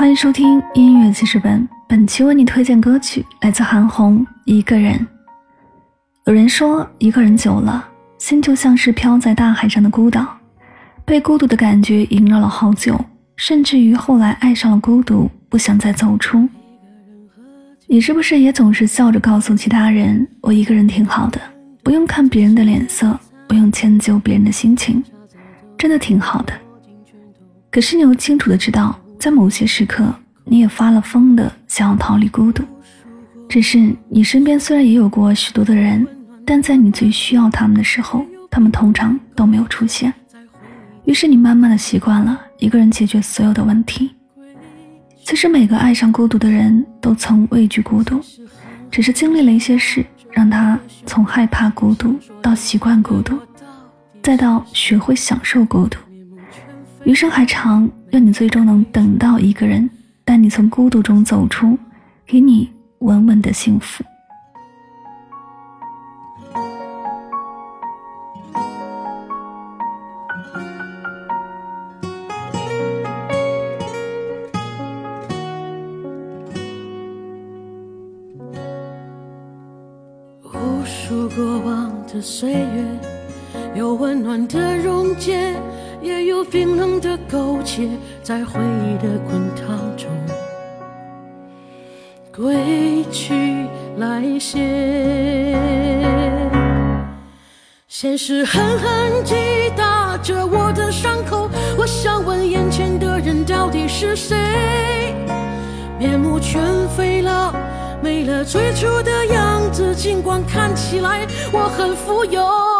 欢迎收听音乐记事本，本期为你推荐歌曲来自韩红《一个人》。有人说，一个人久了，心就像是飘在大海上的孤岛，被孤独的感觉萦绕了好久，甚至于后来爱上了孤独，不想再走出。你是不是也总是笑着告诉其他人，我一个人挺好的，不用看别人的脸色，不用迁就别人的心情，真的挺好的。可是你又清楚的知道。在某些时刻，你也发了疯的想要逃离孤独，只是你身边虽然也有过许多的人，但在你最需要他们的时候，他们通常都没有出现。于是你慢慢的习惯了一个人解决所有的问题。其实每个爱上孤独的人都曾畏惧孤独，只是经历了一些事，让他从害怕孤独到习惯孤独，再到学会享受孤独。余生还长，愿你最终能等到一个人，带你从孤独中走出，给你稳稳的幸福。无数过往的岁月，有温暖的溶解。也有冰冷的苟且，在回忆的滚烫中归去来兮。现实狠狠击打着我的伤口，我想问眼前的人到底是谁？面目全非了，没了最初的样子，尽管看起来我很富有。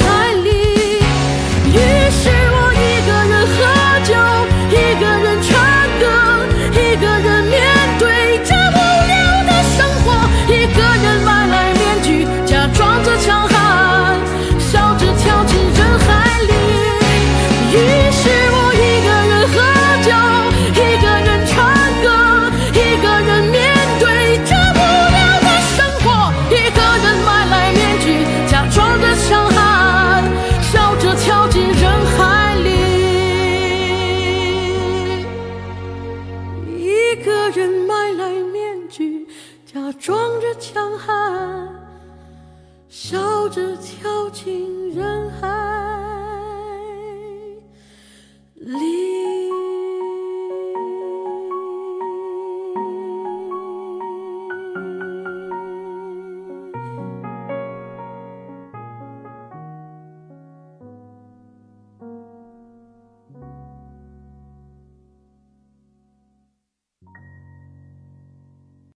一个人买来面具，假装着强悍，笑着跳进。